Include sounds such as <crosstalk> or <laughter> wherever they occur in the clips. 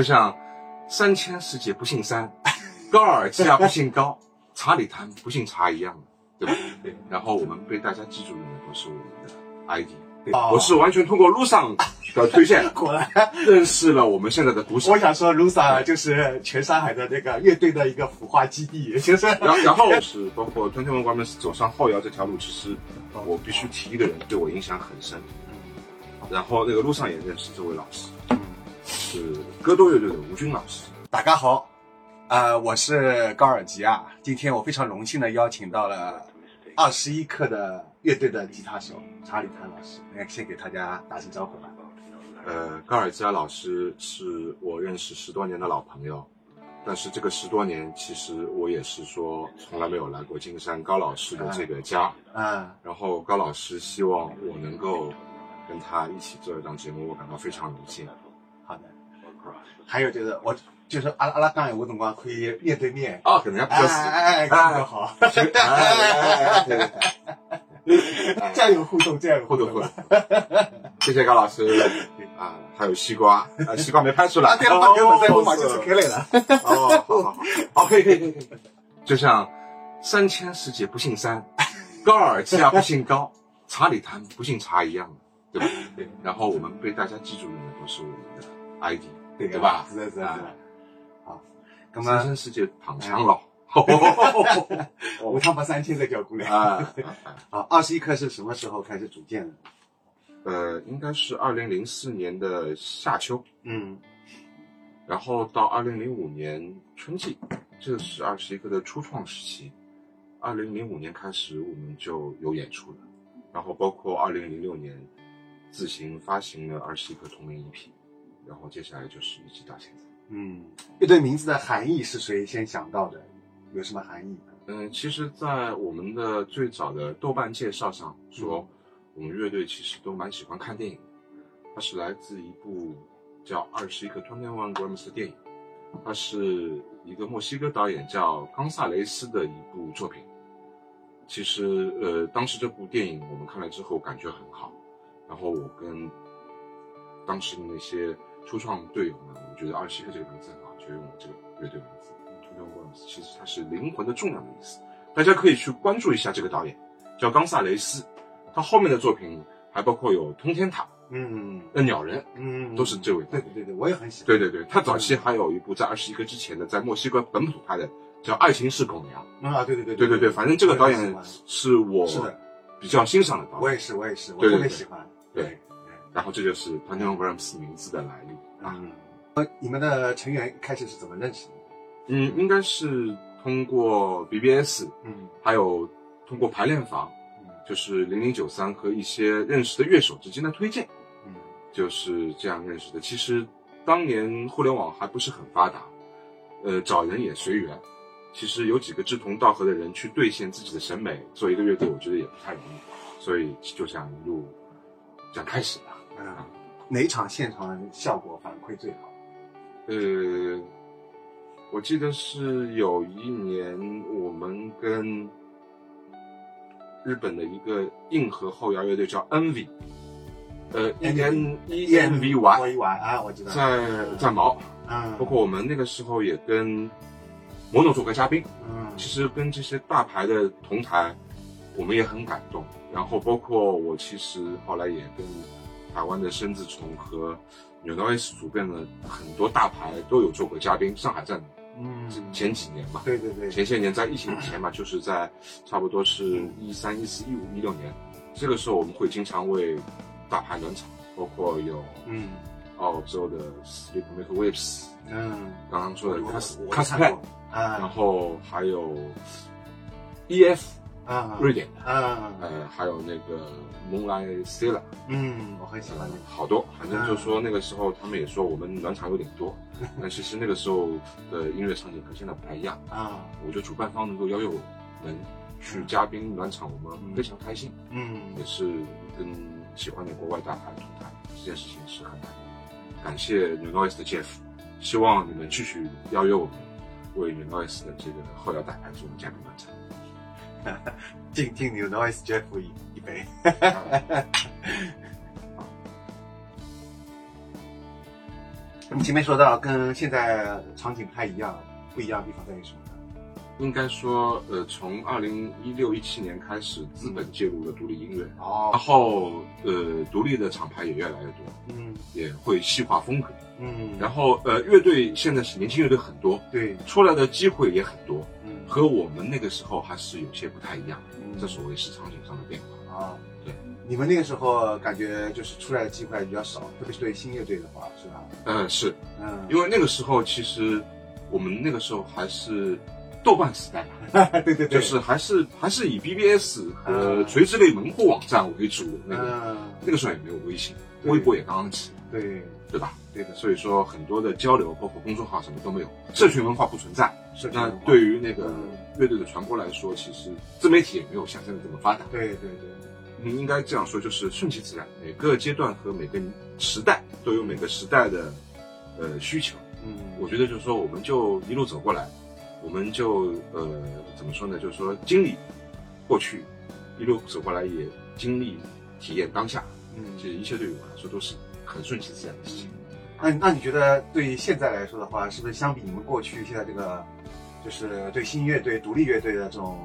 就像三千世界不姓三，<laughs> 高尔基啊不姓高，查理谭不姓查一样的，对吧？对。然后我们被大家记住的呢，都是我们的 ID。对，我是完全通过路上的推荐，<laughs> 果然认识了我们现在的读者。我想说，Lusa 就是全上海的那个乐队的一个孵化基地，就是。然然后是包括 Twenty One Grams 走上后摇这条路，其实我必须提一个人对我影响很深。然后那个路上也认识这位老师，是歌多乐队的吴军老师。大家好，呃，我是高尔吉啊。今天我非常荣幸的邀请到了二十一课的。乐队的吉他手查理·谭老师，来先给大家打声招呼吧。呃，高尔吉亚老师是我认识十多年的老朋友，但是这个十多年其实我也是说从来没有来过金山高老师的这个家。嗯。然后高老师希望我能够跟他一起做一档节目，我感到非常荣幸。还有就是我就是阿拉阿拉刚有个辰光可以面对面。哦，可能要比较哎哎哎，更好。这样有互动，这样有互动，互动。谢谢高老师啊，还有西瓜，啊，西瓜没拍出来。对了，给我在罗马就是开来了。哦，好好好，好，可以可以可以。就像三千世界不姓三，高尔基亚不姓高，查理谭不姓查一样的，对吧？对。然后我们被大家记住的呢，都是我们的 ID，对对吧？是的，是的，是的。好，三生世界躺枪了。<laughs> 我他妈三千再叫过来啊！<laughs> 好，二十一课是什么时候开始组建的？呃，应该是二零零四年的夏秋，嗯，然后到二零零五年春季，这是二十一课的初创时期。二零零五年开始，我们就有演出了，然后包括二零零六年自行发行了二十一课同名 EP，然后接下来就是一直到现在。嗯，乐队名字的含义是谁先想到的？有什么含义？嗯，其实，在我们的最早的豆瓣介绍上说，我们乐队其实都蛮喜欢看电影。它是来自一部叫《二十一个 Twenty One Grams》的电影，它是一个墨西哥导演叫冈萨雷斯的一部作品。其实，呃，当时这部电影我们看了之后感觉很好，然后我跟当时的那些初创队友们，我觉得“二十一个”这个名字很好，就用了这个乐队名字。其实它是灵魂的重量的意思，大家可以去关注一下这个导演，叫冈萨雷斯，他后面的作品还包括有《通天塔》，嗯，那鸟人，嗯，都是这位。对对对对，我也很喜欢。对对对，他早期还有一部在二十一个之前的，在墨西哥本土拍的，叫《爱情是狗粮》。啊，对对对对对对，反正这个导演是我比较欣赏的导演。我也是，我也是，我特别喜欢。对，然后这就是 One Grams 名字的来历啊。呃，你们的成员开始是怎么认识的？嗯，应该是通过 BBS，嗯，还有通过排练房，嗯，就是零零九三和一些认识的乐手之间的推荐，嗯，就是这样认识的。其实当年互联网还不是很发达，呃，找人也随缘。其实有几个志同道合的人去兑现自己的审美，做一个乐队，我觉得也不太容易。所以就这样一路这样开始了。嗯，哪场现场效果反馈最好？呃。我记得是有一年，我们跟日本的一个硬核后摇乐队叫 Envy，呃，E N E N V Y 啊，我知道，在在毛，嗯，包括我们那个时候也跟某种做过嘉宾，嗯，其实跟这些大牌的同台，我们也很感动。然后包括我，其实后来也跟台湾的生字虫和纽 n o S 组变了很多大牌都有做过嘉宾，上海站。嗯，前几年吧，对对对，前些年在疫情前嘛，就是在差不多是一三、一四、一五、一六年，这个时候我们会经常为大牌暖场，包括有嗯。澳洲的 Sleep Make Waves，嗯，刚刚说的 Cas Casper，啊，然后还有 EF。啊，瑞典的啊，呃，还有那个 Moonlight Sailor，嗯，我很喜欢那个，好多，反正就说那个时候他们也说我们暖场有点多，但其实那个时候的音乐场景和现在不太一样啊。我觉得主办方能够邀约我们去嘉宾暖场，我们非常开心，嗯，也是跟喜欢的国外大牌同台，这件事情是很难的。感谢 New Noise 的 Jeff，希望你们继续邀约我们，为 New Noise 的这个后摇大牌做嘉宾暖场。静听 New Noise Jeff 一一杯。你前面说到跟现在场景不太一样，不一样的地方在于什么呢？应该说，呃，从二零一六一七年开始，资本介入了独立音乐，哦然，后呃，独立的厂牌也越来越多，嗯也会细化风格。嗯，然后呃，乐队现在是年轻乐队很多，对，出来的机会也很多，嗯和我们那个时候还是有些不太一样。嗯。这所谓是场景上的变化。啊，对，你们那个时候感觉就是出来的机会比较少，特别是对新乐队的话，是吧？嗯，是。嗯，因为那个时候其实我们那个时候还是豆瓣时代嘛，<laughs> 对对对，就是还是还是以 BBS 和嗯。垂直类门户网站为主。那个。嗯，那个时候也没有微信，微博也刚刚起，对对吧？对的，所以说很多的交流，包括公众号什么都没有，社群文化不存在。那社群文化对于那个嗯乐队的传播来说，其实自媒体也没有想象的这么发达。对对对，嗯，应该这样说，就是顺其自然。每个阶段和每个时代都有每个时代的呃需求。嗯，我觉得就是说，我们就一路走过来，我们就呃怎么说呢？就是说经历过去，一路走过来也经历体验当下。嗯，其实一切对于我来说都是很顺其自然的事情。那那你觉得对于现在来说的话，是不是相比你们过去现在这个，就是对新乐队、独立乐队的这种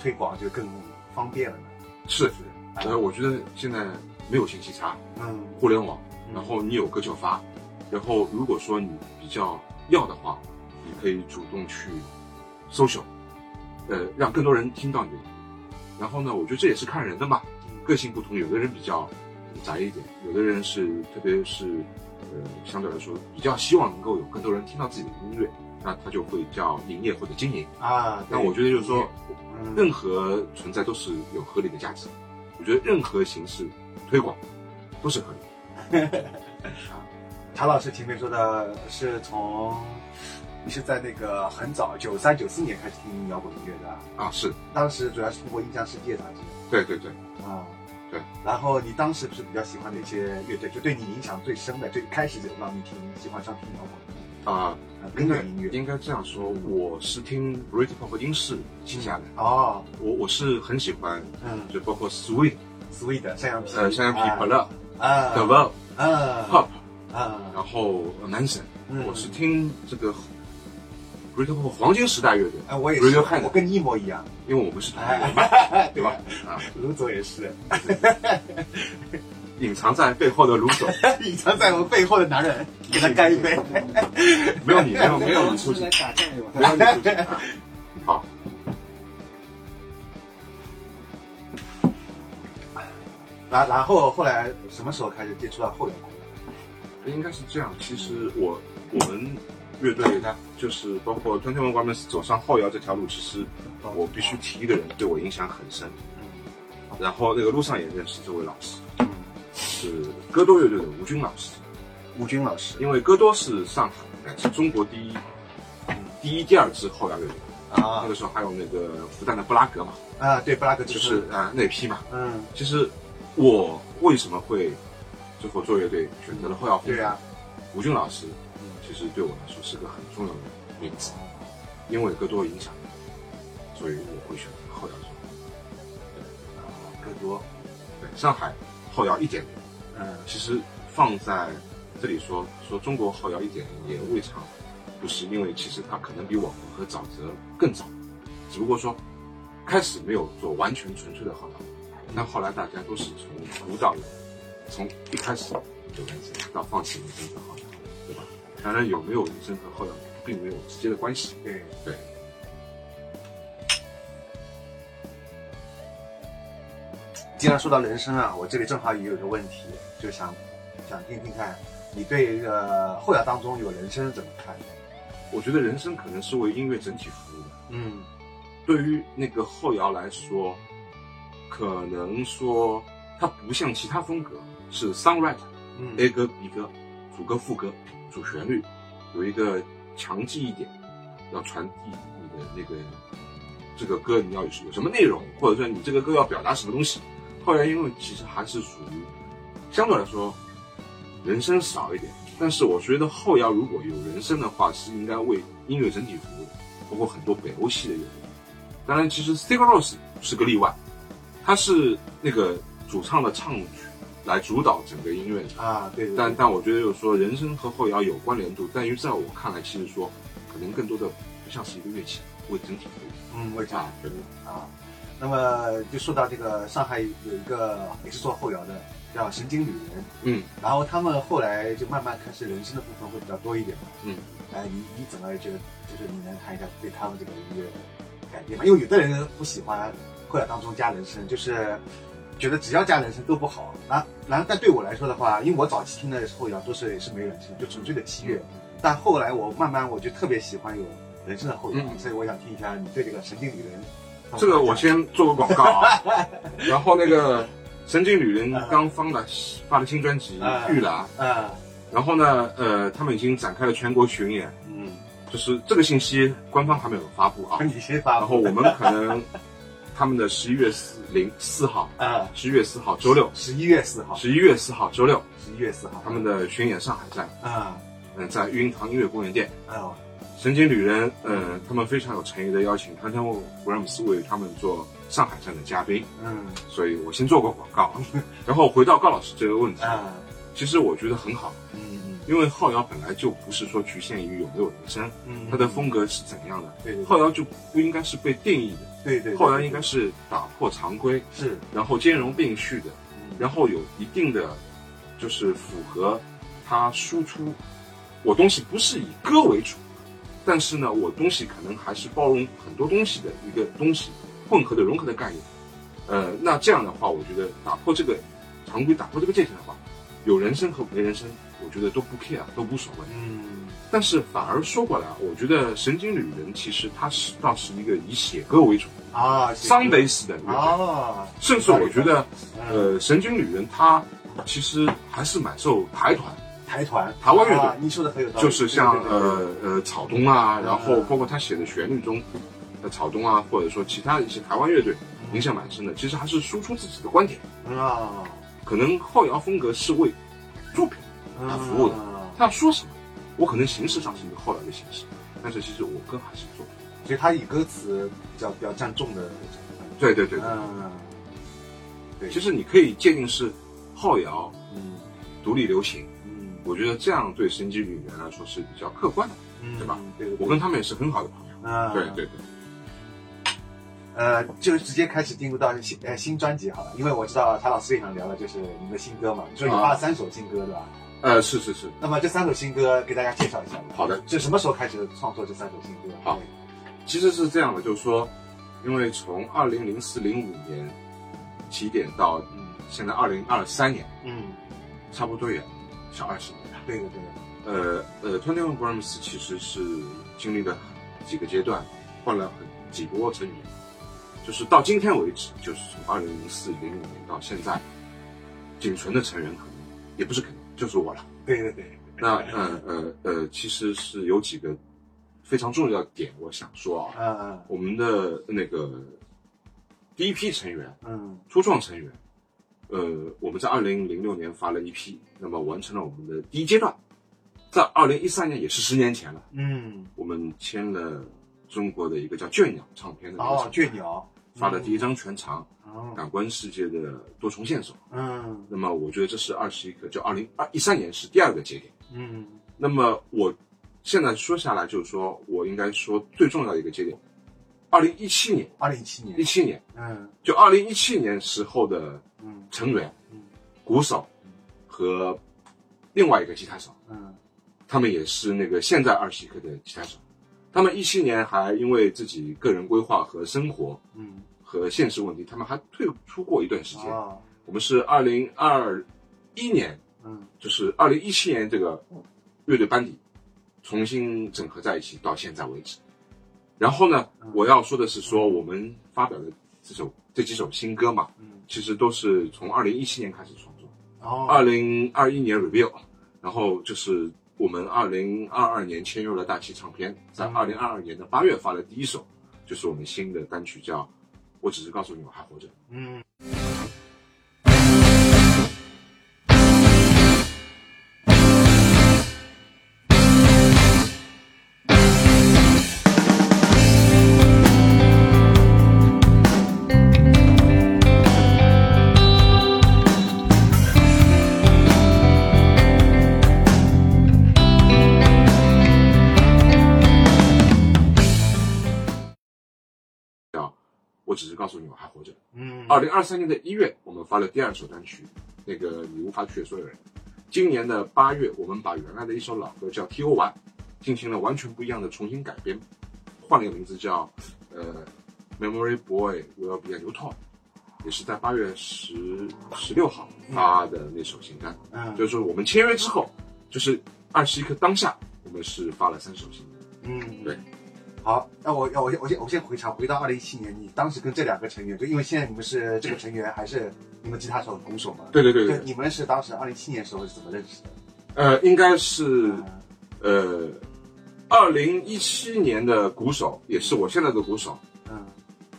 推广就更方便了呢？是，是，呃，我觉得现在没有信息差，嗯，互联网，嗯然后你有歌就发，然后如果说你比较要的话，你可以主动去搜索，呃，让更多人听到你的。然后呢，我觉得这也是看人的嘛，个性不同，有的人比较宅一点，有的人是特别是呃相对来说比较希望能够有更多人听到自己的音乐，那他就会叫营业或者经营。啊，那我觉得就是说，嗯，任何存在都是有合理的价值。我觉得任何形式推广都是合理的。<laughs> 查老师前面说的是从你是在那个很早九三九四年开始听摇滚音乐的，啊，是当时主要是通过《印象世界》杂志对对对，啊。对，然后你当时不是比较喜欢哪些乐队？就对你影响最深的，最开始就让你听喜欢上听摇滚啊、啊，应该跟着音乐。应该这样说，我是听 Britpop 英式旗下来，哦，我我是很喜欢，嗯。就包括 Sweet、，Sweet 山羊皮，呃山羊皮、啊。P l u 啊。The Well、啊。Pop，啊。然后 Manson，、嗯。我是听这个 Britpop 黄金时代乐队，哎，我也是 Radiohead，我跟你一模一样，因为我们是同一人嘛，哎，对吧？？啊，卢总也是，隐藏在背后的卢总，<laughs> 隐藏在我们背后的男人，<laughs> 给他干一杯。<laughs> 没有你，没有没有你出是来现，打酱油没有你出好，然然后后来什么时候开始接触到后摇滚？应该是这样。其实我我们乐队呢，就是包括 Twenty One Grams 走上后摇这条路，其实我必须提一个人对我影响很深。然后那个路上也认识这位老师，嗯，是戈多乐队的吴军老师。吴军老师因为戈多是上海，是中国第一、第一、第二支后摇乐队。啊那个时候还有那个复旦的布拉格嘛，啊，对，布拉格就就是啊、那批嘛。嗯，其实我为什么会最后做乐队选择了后摇？对呀，吴军老师实对我来说是个很重要的名字，因为戈多影响，所以我会选择后摇。更多，对，上海后摇一点零，嗯其实放在这里说说中国后摇一点零也未尝不是，因为其实它可能比网红和沼泽更早，只不过说开始没有做完全纯粹的后摇，那后来大家都是从无到有，从一开始就开始到放弃人声和后？当然有没有人声和后摇并没有直接的关系，对，对。既然说到人声啊，我这里正好也有一个问题，就想想听听看，你对这个后摇当中有人声怎么看？我觉得人声可能是为音乐整体服务的。嗯对于那个后摇来说，可能说它不像其他风格是 songwriter 嗯 A 歌 B 歌，主歌副歌，主旋律，有一个强记忆点，要传递你的那个这个歌你要有有什么内容，或者说你这个歌要表达什么东西。后摇音乐其实还是属于相对来说人声少一点，但是我觉得后摇如果有人声的话，是应该为音乐整体服务的，包括很多北欧系的乐队。当然，其实 Sigur Rós 是个例外，他是那个主唱的唱曲来主导整个音乐。啊，对对对。但但我觉得就是说，人声和后摇有关联度，但于在我看来，其实说可能更多的不像是一个乐器，为整体服务。嗯，我也这样啊，觉得啊。那么就说到这个上海有一个也是做后摇的，叫神经女人，嗯然后他们后来就慢慢开始人声的部分会比较多一点嘛。嗯，哎，你你怎么觉得？就是你能谈一下对他们这个音乐的改变吗？因为有的人不喜欢后摇当中加人声，就是觉得只要加人声都不好。然后然后但对我来说的话，因为我早期听的后摇都是也是没人声，就纯粹的器乐。但后来我慢慢我就特别喜欢有人声的后摇，嗯所以我想听一下你对这个神经旅人。这个我先做个广告啊，<laughs> 然后那个神经旅人刚发了发了新专辑啊《玉兰》，啊，然后呢，呃，他们已经展开了全国巡演，嗯，就是这个信息官方还没有发布啊。<laughs> 你先发布。然后我们可能他们的十一月四零四号，啊，十一月四号周六，十一月四号，十一月四号周六，十一月四号，他们的巡演上海站，啊，嗯，在育婴堂音乐公园店。啊，神经旅人，嗯，他们非常有诚意的邀请汤汤·布莱姆斯为他们做上海站的嘉宾，嗯，所以我先做个广告。<laughs> 然后回到高老师这个问题，啊，其实我觉得很好，嗯嗯。因为后摇本来就不是说局限于有没有人声，嗯，它的风格是怎样的，对对。后摇就不应该是被定义的，对对，后来应该是打破常规，是，然后兼容并蓄的，然后有一定的，就是符合它输出，我东西不是以歌为主，但是呢，我东西可能还是包容很多东西的一个东西，混合的融合的概念。呃，那这样的话，我觉得打破这个常规，打破这个界限的话，有人声和没人声，我觉得都不 care，都无所谓。嗯，但是反而说过来，我觉得神经旅人其实它是倒是一个以写歌为主、啊，桑贝斯的啊，甚至我觉得。呃，呃，神经旅人他其实还是蛮受台团，台团，台湾乐队。啊你说的很有道理，就是像呃呃草东啊，嗯。然后包括他写的旋律中呃草东啊，或者说其他的一些台湾乐队影响蛮深的。其实还是输出自己的观点，啊，可能后摇风格是为作品他服务的，啊。他要说什么，我可能形式上是一个后来的形式，但是其实我歌还是做。所以他以歌词比较比较占重的，对对对对，嗯，对，其实你可以界定是后摇、嗯独立流行，嗯我觉得这样对神级女人来说是比较客观的。嗯，对吧？对对，我跟他们也是很好的朋友。嗯，对对对，呃，就直接开始进入到新呃新专辑好了，因为我知道查老师也想聊的就是你们的新歌嘛，你说你发了三首新歌对吧？呃，是是是，那么这三首新歌给大家介绍一下吧。好的这什么时候开始创作这三首新歌？好其实是这样的，就是说，因为从二零零四零五年起点到嗯现在二零二三年，嗯，差不多也小二十年了。对的对的，呃呃，Twenty One Grams 其实是经历了几个阶段，换了很几波成员，就是到今天为止，就是从二零零四零五年到现在，仅存的成员可能也不是可能，就是我了。对对对。那呃呃呃，其实是有几个非常重要的点，我想说啊，嗯我们的那个第一批成员，嗯。初创成员，呃，我们在二零零六年发了一批，那么完成了我们的第一阶段，在二零一三年也是十年前了，嗯，我们签了中国的一个叫倦鸟唱片的那个哦，厂牌倦鸟发的第一张全长哦《感官世界的多重线索》，嗯。那么我觉得这是二十一个，就二零二一三年是第二个节点。嗯。那么我现在说下来，就是说我应该说最重要的一个节点，二零一七年，二零一七年。一七年嗯。就二零一七年时候的嗯成员，嗯鼓手和另外一个吉他手，嗯。他们也是那个现在二十一克的吉他手。他们一七年还因为自己个人规划和生活嗯和现实问题，他们还退出过一段时间。啊。我们是二零二一年，嗯。就是二零一七年这个乐队班底重新整合在一起，到现在为止。然后呢，嗯。我要说的是说，我们发表的这首这几首新歌嘛，嗯。其实都是从二零一七年开始创作，哦。二零二一年 review，然后就是我们二零二二年签约了大气唱片，在嗯。二零二二年的八月发的第一首，就是我们新的单曲叫《我只是告诉你我还活着》。嗯告诉你我还活着。嗯，二零二三年的一月，我们发了第二首单曲，那个你无法取悦所有人。今年的八月，我们把原来的一首老歌叫《T O Y》，进行了完全不一样的重新改编，换了一个名字叫呃《Memory Boy Will Be a New Toy》，也是在八月十十六号发的那首新单。嗯，就是说我们签约之后，就是二十一刻当下，我们是发了三首新歌。嗯，对。好，那我要我先我先我先回查，回到二零一七年，你当时跟这两个成员，就因为现在你们是这个成员还是你们吉他手、鼓手嘛？对对对对，你们是当时二零一七年时候是怎么认识的？呃，应该是嗯呃，二零一七年的鼓手，也是我现在的鼓手。嗯，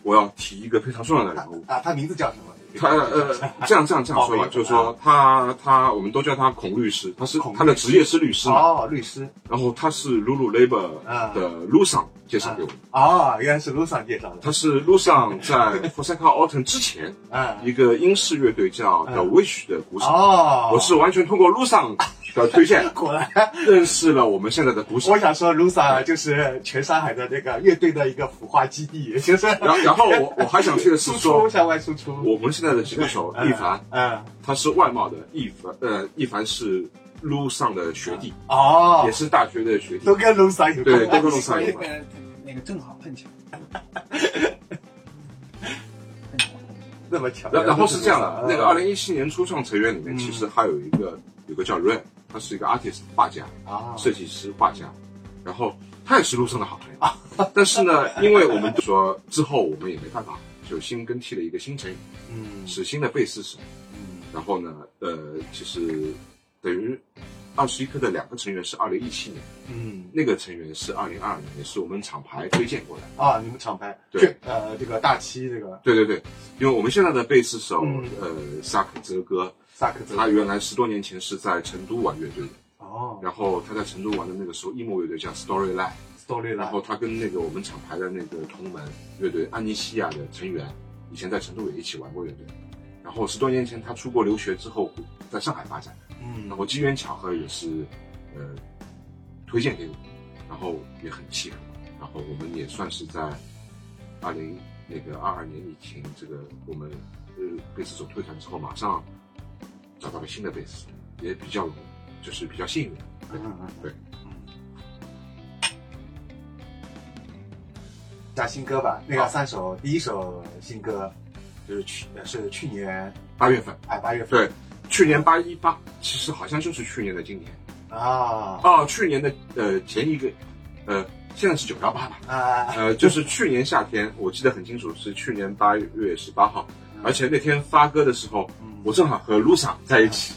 我要提一个非常重要的他人物，啊，他名字叫什么？他呃，这样这样这样说吧，就是说他他我们都叫他孔律师，他是孔他的职业是律师嘛，哦，律师。然后他是 Lulu Labor 啊的 Lu 桑介绍给我的，哦，原来是路上介绍的。他是 Lu 桑在 f o r s a k a Autumn 之前嗯，一个英式乐队叫 The Wish 的鼓手，哦，我是完全通过 Lu 桑的推荐 <laughs> 果然，认识了我们现在的鼓手。我。想说卢萨就是全上海的那个乐队的一个孵化基地，就是然后然后我我还想去的是说，向外输出。我们现在的吉他手嗯一凡，嗯，他是外贸的，一凡呃一凡是 Lu 桑的学弟，哦。也，是大学的学弟。都。跟路上有关，对都跟路上有那关。个那个正好碰巧，<laughs> 那么巧。然然后是这样的，那个二零零一七年初创成员里面，嗯。其实还有一个有个叫 Ray，他是一个 artist 画家、啊，设计师、画家，然后他也是路上的好朋友。但是呢，因为我们说之后我们也没办法，就新更替了一个新成员，嗯。是新的贝斯手。嗯。然后呢，呃，其实等于二十一课的两个成员是二零一七年，嗯。那个成员是二零二二年，也是我们厂牌推荐过来的。啊，你们厂牌对。呃这个大七这个。对对对，因为我们现在的贝斯手，嗯。呃，萨克泽哥，萨克泽他原来十多年前是在成都玩乐队的，哦。然后他在成都玩的那个时候，emo 乐队叫 Storyline，，story 然后他跟那个我们厂牌的那个同门乐队安妮西亚的成员，以前在成都也一起玩过乐队，然后十多年前他出国留学之后，在上海发展，嗯然后机缘巧合也是，呃，推荐给我，然后也很契合，然后我们也算是在二零那个二二年疫情这个我们呃贝斯手退团之后，马上找到了新的贝斯，也比较就是比较幸运。嗯嗯对，加新歌吧，那个三首，第一首新歌就是去呃是去年八月份，哎八月份对，去年八一八，其实好像就是去年的今年。啊。哦，去年的呃前一个，呃现在是九幺八吧，啊。呃就是去年夏天，我记得很清楚，是去年八月十八号，而且那天发歌的时候，我正好和 Lusa 在一起。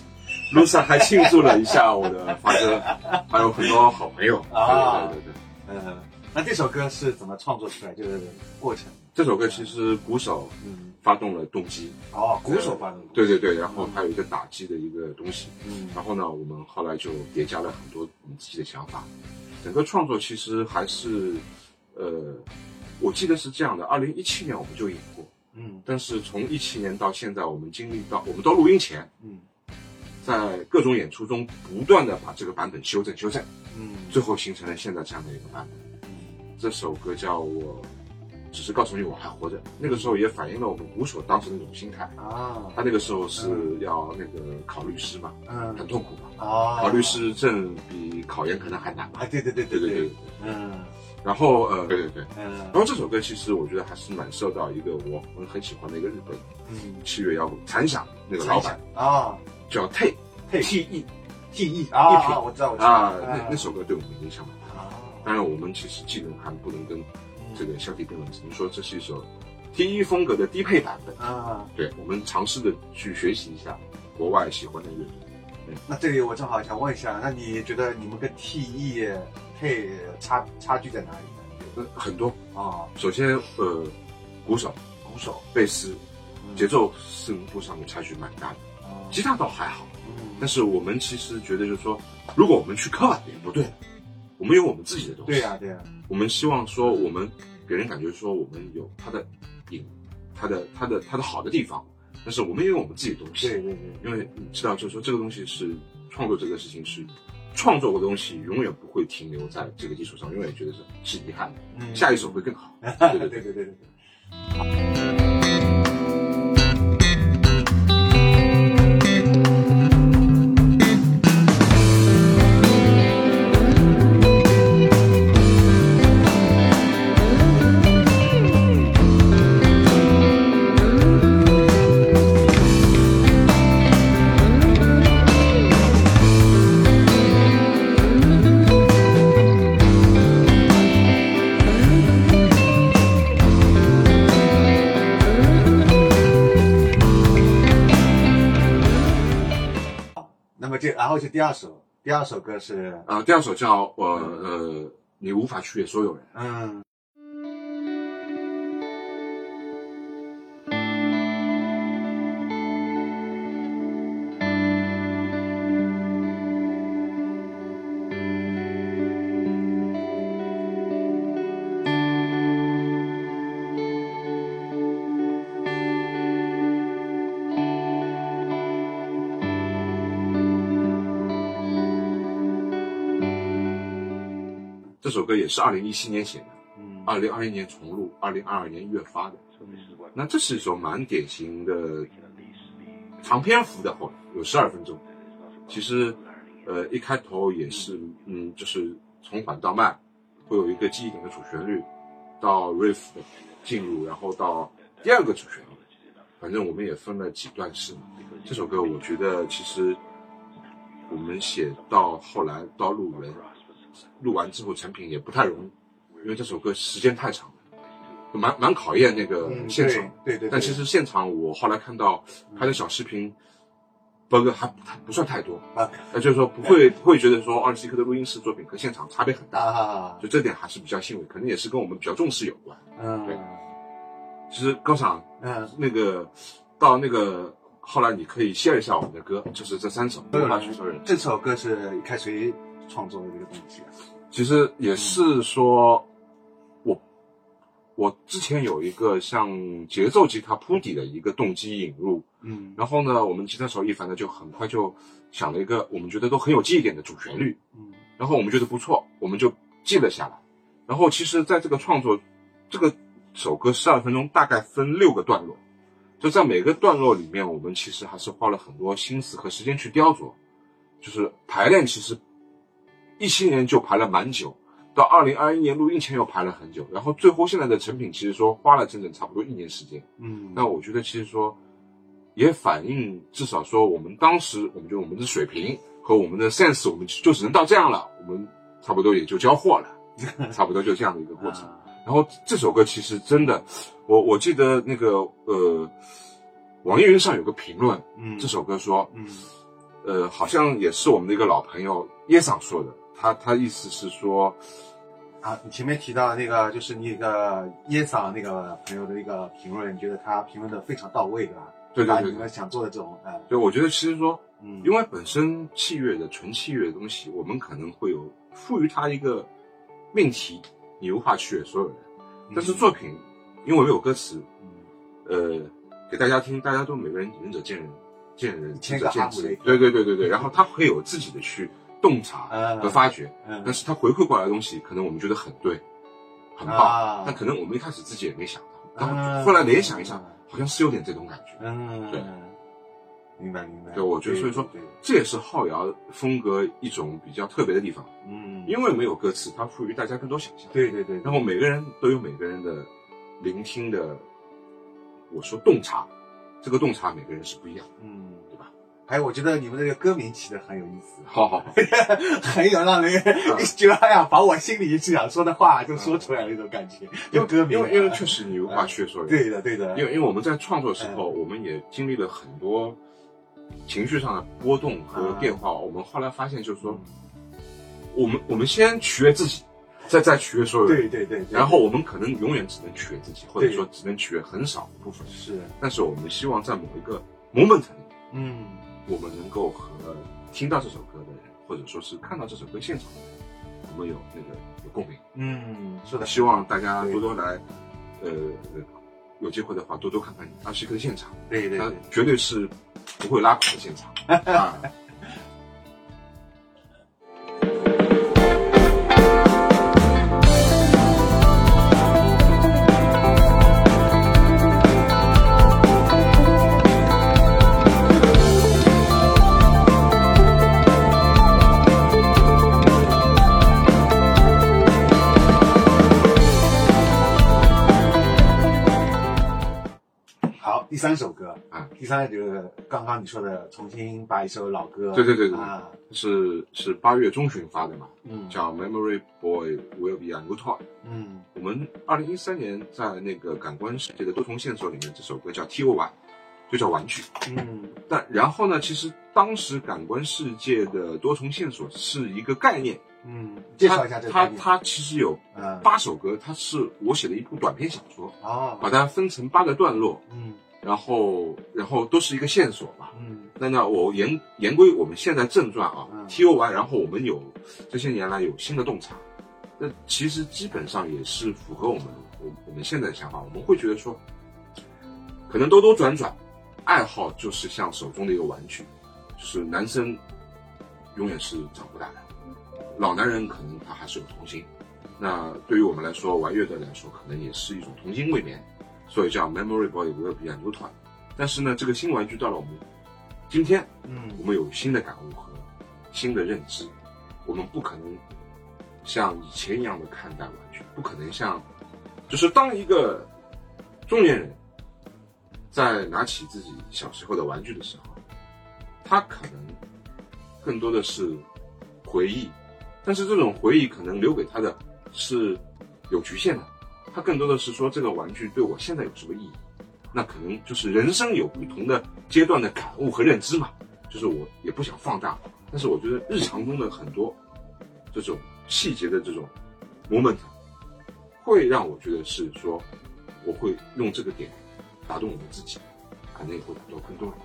Lusa 还庆祝了一下我的发歌，<laughs> 还有很多好朋友。啊。对对对对，呃，那这首歌是怎么创作出来？就是过程，这首歌其实鼓手嗯，发动了动机，哦，鼓手发动，对对对，然后还有一个打击的一个东西，嗯。然后呢，我们后来就叠加了很多我们自己的想法。整个创作其实还是，呃，我记得是这样的，二零一七年我们就演过，嗯。但是从一七年到现在，我们经历到，我们到录音前，嗯。在各种演出中不断的把这个版本修正修正，嗯。最后形成了现在这样的一个版本。这首歌叫我，只是告诉你我还活着。那个时候也反映了我们鼓手当时那种心态。啊他那个时候是要那个考律师嘛，嗯很痛苦嘛。啊，考律师证比考研可能还难嘛啊，。对对对对对对对，嗯然后呃，对对对。嗯然后这首歌其实我觉得还是蛮受到一个我我很喜欢的一个日本嗯，器乐摇滚残响那个老板啊叫 T，T T E T E 啊我知道我知道啊，那那首歌对我们影响蛮大。啊当然我们其实技能还不能跟这个小提并论，只能说这是一首 T E 风格的低配版本。啊，对我们尝试的去学习一下国外喜欢的乐队。那这里我正好想问一下，那你觉得你们跟 T E 配差差距在哪里呢？呃，很多。啊，首先，呃，鼓手、鼓手，贝斯、嗯节奏声部上面差距蛮大的，啊吉他倒还好。嗯但是我们其实觉得，就是说，如果我们去刻板也不对的，我们有我们自己的东西。对呀对呀，我们希望说，我们给人感觉说，我们有他的影，他的他的他的好的地方，但是我们也有我们自己的东西。对对对，因为你知道，就是说这个东西是创作这个事情是创作的东西，永远不会停留在这个基础上，永远觉得是是遗憾的，嗯下一首会更好。<laughs> 对对对对对对对对。就然后就第二首，第二首歌是呃、第二首叫呃呃，你无法取悦所有人。嗯。这首歌也是二零一七年写的，嗯二零二一年重录，二零二二年一月发的。那这是一首蛮典型的长篇幅的，后有十二分钟。其实，呃，一开头也是，嗯，就是从缓到慢，会有一个记忆点的主旋律，到 riff 的进入，然后到第二个主旋律。反正我们也分了几段式嘛。这首歌我觉得其实我们写到后来到录人，录完之后成品也不太容易，因为这首歌时间太长了，蛮蛮考验那个嗯现场。对对对，但其实现场我后来看到拍的小视频包括还不不算太多，啊。呃，就是说不会不会觉得说二十一克的录音室作品和现场差别很大，啊，就这点还是比较欣慰，可能也是跟我们比较重视有关。嗯。对。其实高厂嗯，那个到那个后来你可以 share 一下我们的歌，就是这三首《。这首歌是一开始谁创作的这个东西。啊？其实也是说，我我之前有一个像节奏吉他铺底的一个动机引入，嗯。然后呢，我们吉他手一凡呢就很快就想了一个我们觉得都很有记忆点的主旋律，嗯。然后我们觉得不错，我们就记了下来。然后其实在这个创作，这个首歌十二分钟大概分六个段落，就在每个段落里面，我们其实还是花了很多心思和时间去雕琢，就是排练其实一七年就排了蛮久，到二零二一年录音前又排了很久，然后最后现在的成品其实说花了整整差不多一年时间。嗯，那我觉得其实说，也反映至少说我们当时我们觉得我们的水平和我们的 sense，我们就只能到这样了，我们差不多也就交货了，<laughs> 差不多就这样的一个过程。啊然后这首歌其实真的，我我记得那个呃，网易云上有个评论，嗯这首歌说，嗯呃，好像也是我们的一个老朋友耶桑说的，他他意思是说，啊，你前面提到那个就是那个耶桑那个朋友的一个评论，你觉得他评论的非常到位，对吧？把对对对你们想做的这种，嗯对，我觉得其实说，嗯，因为本身器乐的纯器乐的东西，我们可能会有赋予它一个命题，你无法取悦所有人。但是作品因为没有歌词，呃，给大家听，大家都每个人仁者见仁，见仁智者见智对对对对对，<laughs> 然后他会有自己的去洞察嗯和发掘，嗯。但是他回馈过来的东西，可能我们觉得很对，很啊。棒，但可能我们一开始自己也没想到，然嗯。后后来联想一下，好像是有点这种感觉。嗯，对，明白明白。对，我觉得所以说这也是浩瑶风格一种比较特别的地方，嗯，因为没有歌词，它赋予大家更多想象。对对对，然后每个人都有每个人的聆听的，我说洞察，这个洞察每个人是不一样的，嗯，对吧？还有，我觉得你们这个歌名起的很有意思，好 <laughs> 好。好，<laughs> 很有让人 <laughs> 觉得哎呀，把我心里想说的话就说出来那种感觉。就歌名啊，因为因为确实你无法去说人，对的对的，因为因为我们在创作的时候，我们也经历了很多情绪上的波动和变化。我们后来发现，就是说，我们我们先取悦自己，再再取悦所有人。对对对，对。然后我们可能永远只能取悦自己，或者说只能取悦很少部分。是。但是我们希望在某一个 moment 里，嗯我们能够和听到这首歌的人，或者说是看到这首歌现场的人，我们有那个有共鸣。嗯，是的，希望大家多多来，呃，有机会的话多多看看阿西克的现场，它对对对，绝对是不会拉垮的现场 <laughs> 啊。三首歌啊，第三个就是刚刚你说的，重新把一首老歌，对对对对。啊，是是八月中旬发的嘛，嗯，叫《Memory Boy Will Be a New Toy》。嗯。我们二零一三年在那个感官世界的多重线索里面，这首歌叫 T O Y，就叫玩具。嗯。但然后呢，其实当时感官世界的多重线索是一个概念，嗯，介绍一下这个概念。它它它其实有嗯。八首歌，它是我写的一部短篇小说，哦。把它分成八个段落，嗯然后然后都是一个线索嘛。嗯。那那，我言言归我们现在正传啊、嗯。T O 完，然后我们有这些年来有新的洞察，那其实基本上也是符合我们我我们现在的想法，我们会觉得说，可能兜兜转转，爱好就是像手中的一个玩具，就是男生永远是长不大的，老男人可能他还是有童心，那对于我们来说，玩乐队来说，可能也是一种童心未泯，所以叫 Memory Boy will be a new。但是呢，这个新玩具到了我们今天，嗯我们有新的感悟和新的认知，我们不可能像以前一样的看待玩具，不可能像，就是当一个中年人在拿起自己小时候的玩具的时候，他可能更多的是回忆，但是这种回忆可能留给他的是有局限的，他更多的是说这个玩具对我现在有什么意义。那可能就是人生有不同的阶段的感悟和认知嘛，就是我也不想放大，但是我觉得日常中的很多这种细节的这种 moment，会让我觉得是说，我会用这个点打动我们自己，可能也会打动更多人。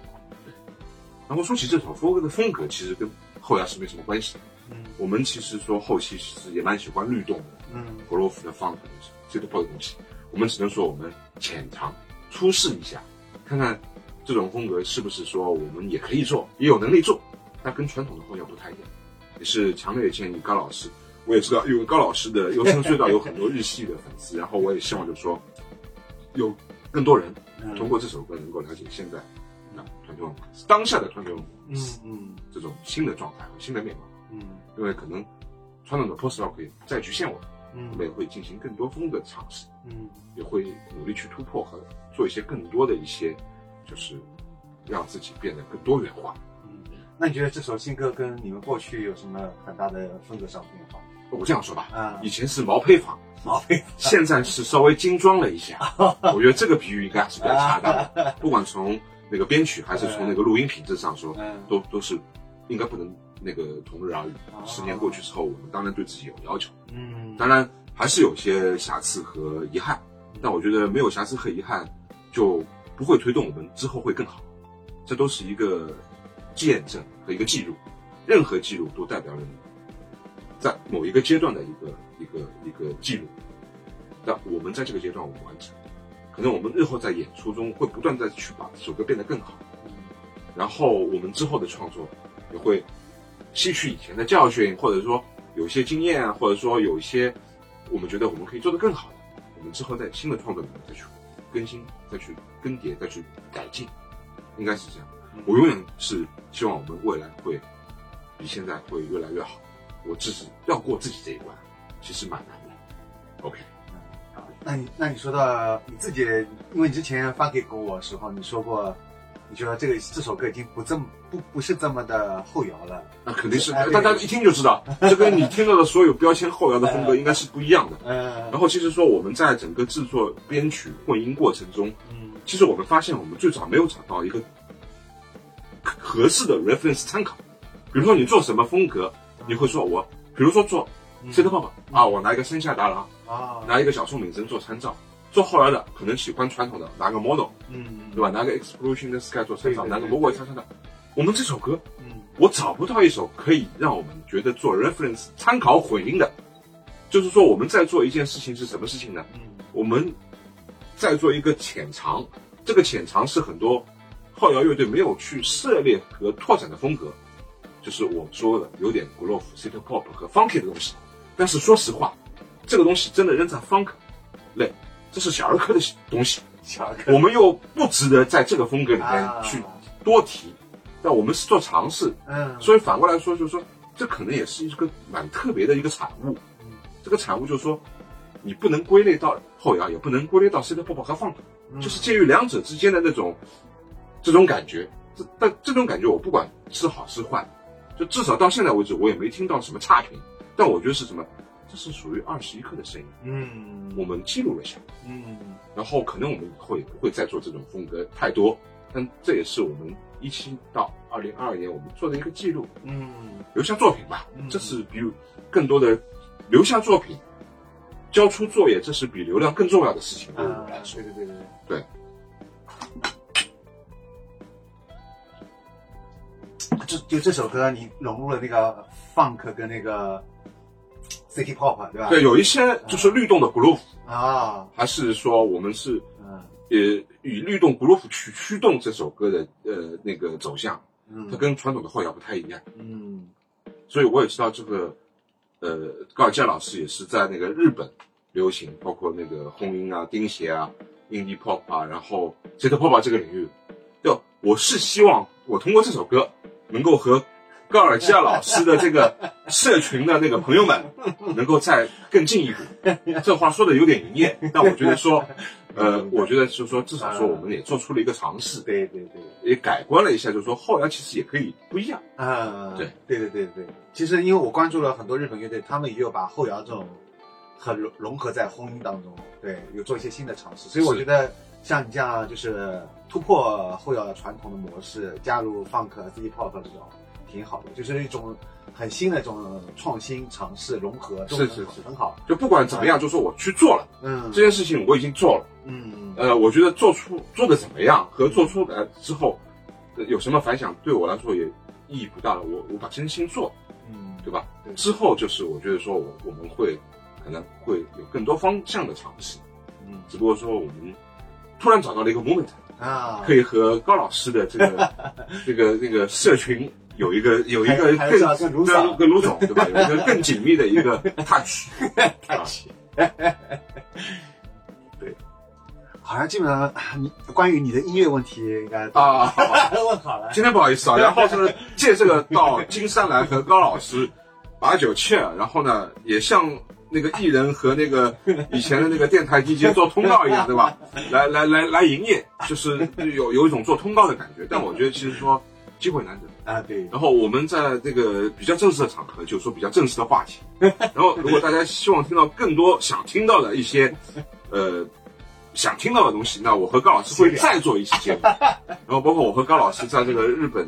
然后说起这首风格的风格，其实跟后摇是没什么关系的。嗯我们其实说后期其实也蛮喜欢律动的，嗯格罗夫的 funk 的这个包的东西，我们只能说我们浅尝初试一下，看看这种风格是不是说我们也可以做，也有能力做，但跟传统的后摇不太一样。也是强烈建议高老师，我也知道，因为高老师的优声隧道有很多日系的粉丝，然后我也希望就是说，有更多人嗯通过这首歌能够了解现在啊团球当下的团球嗯嗯这种新的状态和新的面貌，嗯因为可能传统的 post rock 也再局限我们。我们也嗯会进行更多风格的尝试，嗯也会努力去突破和做一些更多的一些，就是让自己变得更多元化。嗯。那你觉得这首新歌跟你们过去有什么很大的风格上变化？我这样说吧，啊以前是毛坯房，毛坯现在是稍微精装了一下。<laughs> 我觉得这个比喻应该是比较恰当的，<laughs> 不管从那个编曲还是从那个录音品质上说，嗯都都是应该不能那个同日而语哦。十年过去之后，我们当然对自己有要求。嗯当然还是有些瑕疵和遗憾，但我觉得没有瑕疵和遗憾，就不会推动我们之后会更好。这都是一个见证和一个记录，任何记录都代表了你在某一个阶段的一个一个一个记录。那我们在这个阶段我们完成，可能我们日后在演出中会不断的去把这首歌变得更好，然后我们之后的创作也会吸取以前的教训，或者说有一些经验啊，或者说有一些我们觉得我们可以做得更好的，我们之后在新的创作里面再去更新、再去更迭、再去改进，应该是这样。我永远是希望我们未来会比现在会越来越好。我自己要过自己这一关，其实蛮难的。OK，那你那你说到你自己，因为你之前发给过我的时候，你说过，你觉得这个这首歌已经不这么不不是这么的后摇了。那肯定是哎大家一听就知道，<laughs> 这跟你听到的所有标签后摇的风格应该是不一样的。嗯。然后其实说我们在整个制作、编曲、混音过程中，嗯。其实我们发现我们最早没有找到一个合适的 reference 参考。比如说你做什么风格，你会说我，比如说做 C 的 pop 啊，我拿一个山下达郎，啊。拿一个小聪明针做参照。做后来的可能喜欢传统的，拿个 model，嗯对吧？拿个 Explosion 跟 Sky 做参照，拿个魔鬼参照。我们这首歌，嗯我找不到一首可以让我们觉得做 reference 参考混音的。就是说我们在做一件事情是什么事情呢？嗯我们在做一个浅尝，这个浅尝是很多后摇乐队没有去涉猎和拓展的风格，就是我说的有点 groove、city pop 和 funky 的东西。但是说实话，这个东西真的扔在 funk 类，这是小儿科的东西，小儿科我们又不值得在这个风格里面啊去多提。但我们是做尝试，嗯所以反过来说，就是说这可能也是一个蛮特别的一个产物。这个产物就是说，你不能归类到后摇，也不能归类到 city pop 和 funk，、就是介于两者之间的那种这种感觉。这但这种感觉我不管是好是坏，就至少到现在为止，我也没听到什么差评。但我觉得是什么？这是属于二十一克的声音，嗯我们记录了下。嗯然后可能我们以后也不会再做这种风格太多，但这也是我们一七到二零二二年我们做的一个记录，嗯留下作品吧嗯。这是比更多的留下作品，交出作业，这是比流量更重要的事情。对啊我来，说对，对对对对。就就这首歌，你融入了那个 funk 跟那个 city pop，对吧？对，有一些就是律动的 groove，啊，还是说我们是嗯。呃以律动 groove 去驱动这首歌的呃那个走向，嗯，它跟传统的后摇不太一样。嗯。所以我也知道这个，呃，高尔基老师也是在那个日本流行，包括那个轰音啊、钉鞋啊、indie pop 啊，然后 city pop 啊这个领域，就我是希望我通过这首歌能够和高尔基亚老师的这个 <laughs> 社群的那个朋友们能够再更进一步。这话说的有点营业，但我觉得说，呃，我觉得就是说，至少说我们也做出了一个尝试，对对对，也改观了一下，就是说后摇其实也可以不一样。啊，对对对对对。其实因为我关注了很多日本乐队，他们也有把后摇这种很融融合在婚姻当中，对，有做一些新的尝试。所以我觉得像你这样就是突破后摇传统的模式，加入 funk、city pop 这种，挺好的，就是一种很新的一种创新尝试融合，是是是很好。就不管怎么样，就说我去做了嗯这件事情，我已经做了。嗯呃，我觉得做出做的怎么样和做出来之后、呃有什么反响，对我来说也意义不大了。我我把真心做，嗯，对吧？对之后就是我觉得说我我们会可能会有更多方向的尝试，嗯只不过说我们突然找到了一个 moment，啊，可以和高老师的这个 <laughs> 这个这个社群有一个有一个更跟卢总跟跟卢总对吧？<laughs> 有一个更紧密的一个 touch。<laughs> 对，好像基本上你关于你的音乐问题应该啊，<laughs> 问好了。今天不好意思啊，然后是借这个到金山来和高老师把酒切了，然后呢，也像那个艺人和那个以前的那个电台 DJ 做通告一样，对吧？来来来来营业，就是有有一种做通告的感觉。但我觉得其实说机会难得。啊，对，然后我们在这个比较正式的场合，就说比较正式的话题。<laughs> 然后如果大家希望听到更多想听到的一些，呃，想听到的东西，那我和高老师会再做一期节目。<laughs> 然后包括我和高老师在这个日本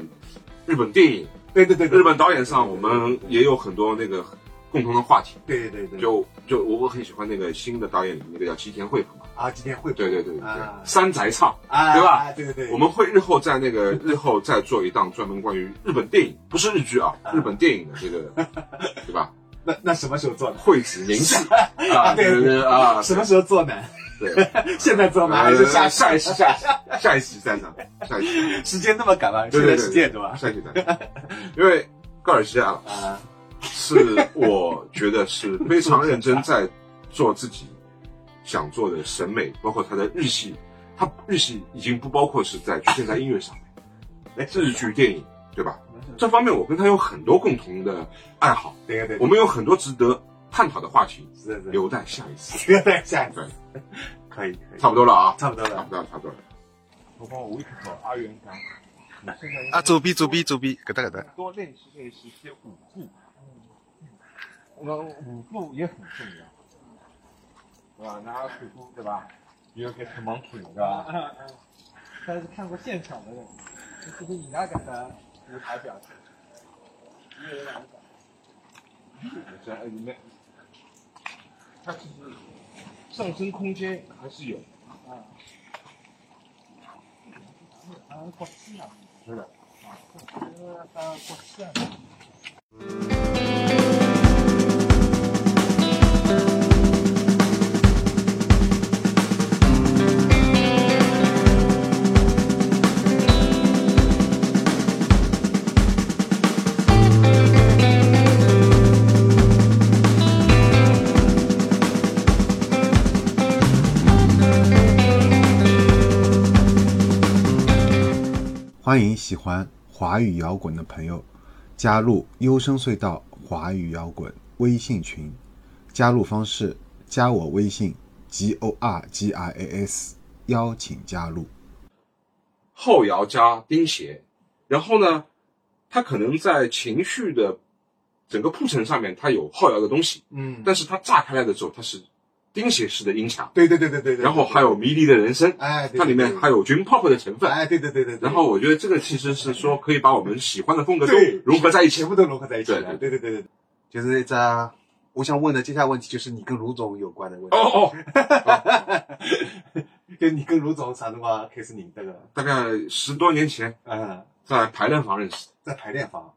日本电影、对对对对日本导演上，我们也有很多那个共同的话题。对对对，就就我我很喜欢那个新的导演，那个叫吉田惠普嘛。啊，今天会对对对对对啊，山宅唱。啊，对吧？对对对，我们会日后在那个 <laughs> 日后再做一档专门关于日本电影，不是日剧啊，日本电影的这个，<laughs> 对吧？那那什么时候做呢？惠子凝视啊，对对对啊，什么时候做呢？对，<laughs> 现在做吗？还是下呃下一期下期下一期再上，下一期时间那么赶吗？现在十点对吧？下一期再讲，因为高尔基亚啊，是我觉得是非常认真在做自己想做的审美，包括他的日系，他日系已经不包括是在局限在音乐上面，日剧、电影，对吧？这方面我跟他有很多共同的爱好，对对对，我们有很多值得探讨的话题，是是，留待下一次。<laughs> 留待下一次。对，可以可以，差不多了啊，差不多了。差不多了，差不多了。我帮我微口阿元讲，你 <laughs> 现在应啊，左边左边左边，搿搭搿搭。多练习练习一些舞步，那舞步也很重要，对吧？拿个水壶，对吧？也要给他忙腿，对吧？但是看过现场的人，这是你那个的舞台表现，也有两个。这样里面，它其实上升空间还是有，啊，啊，国际啊，是的。啊，这个啊，国际啊。欢迎喜欢华语摇滚的朋友加入优声隧道华语摇滚微信群，加入方式加我微信 g o r g i a s，邀请加入。后摇加钉鞋，然后呢，他可能在情绪的整个铺陈上面，它有后摇的东西，嗯，但是它炸开来的时候，它是钉写式的音响，对对对对对对，然后还有迷离的人声，哎，它里面还有 dream pop 的成分。哎，对对对对，对然后我觉得这个其实是说可以把我们喜欢的风格都融合在一起全。部都融合在一起了。对对对对对，就是这，我想问的接下来问题就是你跟卢总有关的问题。哦哦，<laughs> 就你跟卢总啥辰光开始认得个？大概十多年前嗯，在排练房认识，在排练房。